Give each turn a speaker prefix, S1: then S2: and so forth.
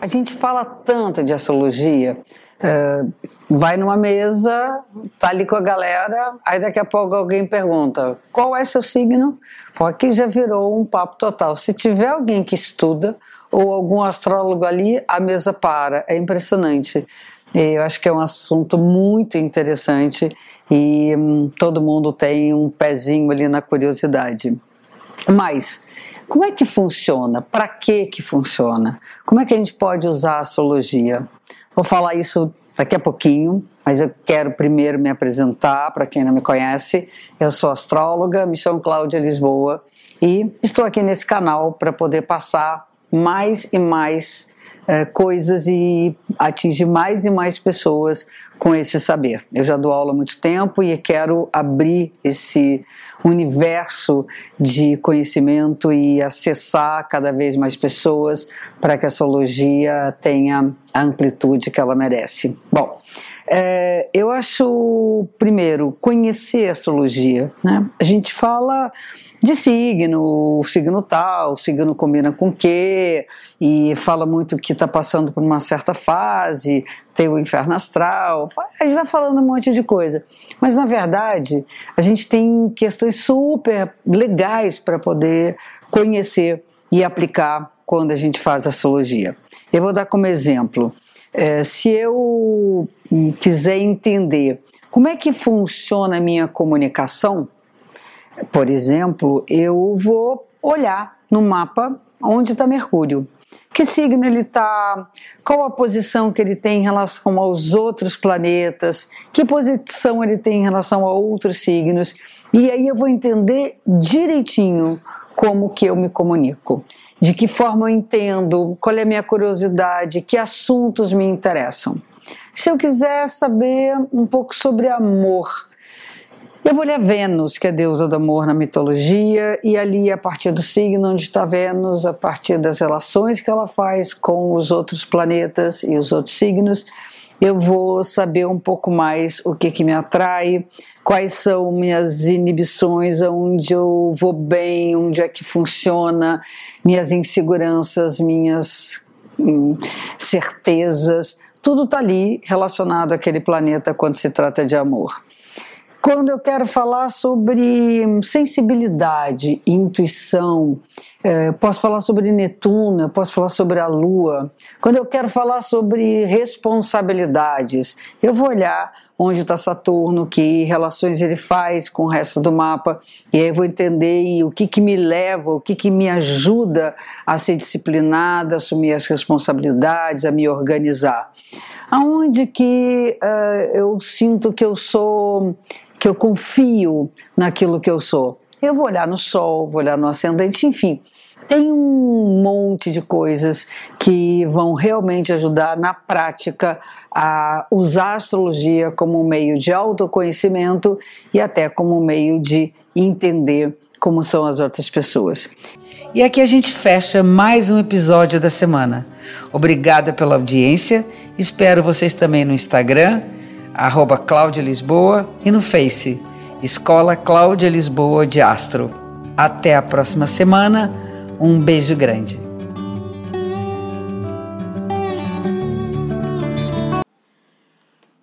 S1: A gente fala tanto de astrologia, é, vai numa mesa, tá ali com a galera, aí daqui a pouco alguém pergunta qual é seu signo? Pô, aqui já virou um papo total. Se tiver alguém que estuda ou algum astrólogo ali, a mesa para. É impressionante. Eu acho que é um assunto muito interessante e hum, todo mundo tem um pezinho ali na curiosidade. Mas como é que funciona? Para que que funciona? Como é que a gente pode usar a astrologia? Vou falar isso daqui a pouquinho, mas eu quero primeiro me apresentar para quem não me conhece. Eu sou astróloga, me chamo Cláudia Lisboa e estou aqui nesse canal para poder passar mais e mais é, coisas e atingir mais e mais pessoas com esse saber. Eu já dou aula há muito tempo e quero abrir esse universo de conhecimento e acessar cada vez mais pessoas para que a astrologia tenha a amplitude que ela merece. Bom, é, eu acho, primeiro, conhecer a astrologia. Né? A gente fala de signo, o signo tal, o signo combina com o quê, e fala muito que está passando por uma certa fase, tem o inferno astral, a gente vai falando um monte de coisa. Mas, na verdade, a gente tem questões super legais para poder conhecer e aplicar quando a gente faz astrologia. Eu vou dar como exemplo é, se eu quiser entender como é que funciona a minha comunicação, por exemplo, eu vou olhar no mapa onde está Mercúrio. Que signo ele está? Qual a posição que ele tem em relação aos outros planetas? Que posição ele tem em relação a outros signos? E aí eu vou entender direitinho como que eu me comunico de que forma eu entendo, qual é a minha curiosidade, que assuntos me interessam. Se eu quiser saber um pouco sobre amor, eu vou ler Vênus, que é deusa do amor na mitologia, e ali, a partir do signo onde está Vênus, a partir das relações que ela faz com os outros planetas e os outros signos, eu vou saber um pouco mais o que, que me atrai, quais são minhas inibições, onde eu vou bem, onde é que funciona, minhas inseguranças, minhas hum, certezas, tudo está ali relacionado àquele planeta quando se trata de amor. Quando eu quero falar sobre sensibilidade, intuição, é, posso falar sobre Netuno, posso falar sobre a Lua. Quando eu quero falar sobre responsabilidades, eu vou olhar onde está Saturno, que relações ele faz com o resto do mapa, e aí eu vou entender o que, que me leva, o que, que me ajuda a ser disciplinada, a assumir as responsabilidades, a me organizar. Aonde que uh, eu sinto que eu sou, que eu confio naquilo que eu sou? Eu vou olhar no Sol, vou olhar no ascendente, enfim tem um monte de coisas que vão realmente ajudar na prática a usar a astrologia como meio de autoconhecimento e até como meio de entender como são as outras pessoas. E aqui a gente fecha mais um episódio da semana. Obrigada pela audiência. Espero vocês também no Instagram, arroba Cláudia Lisboa, e no Face, Escola Cláudia Lisboa de Astro. Até a próxima semana um beijo grande.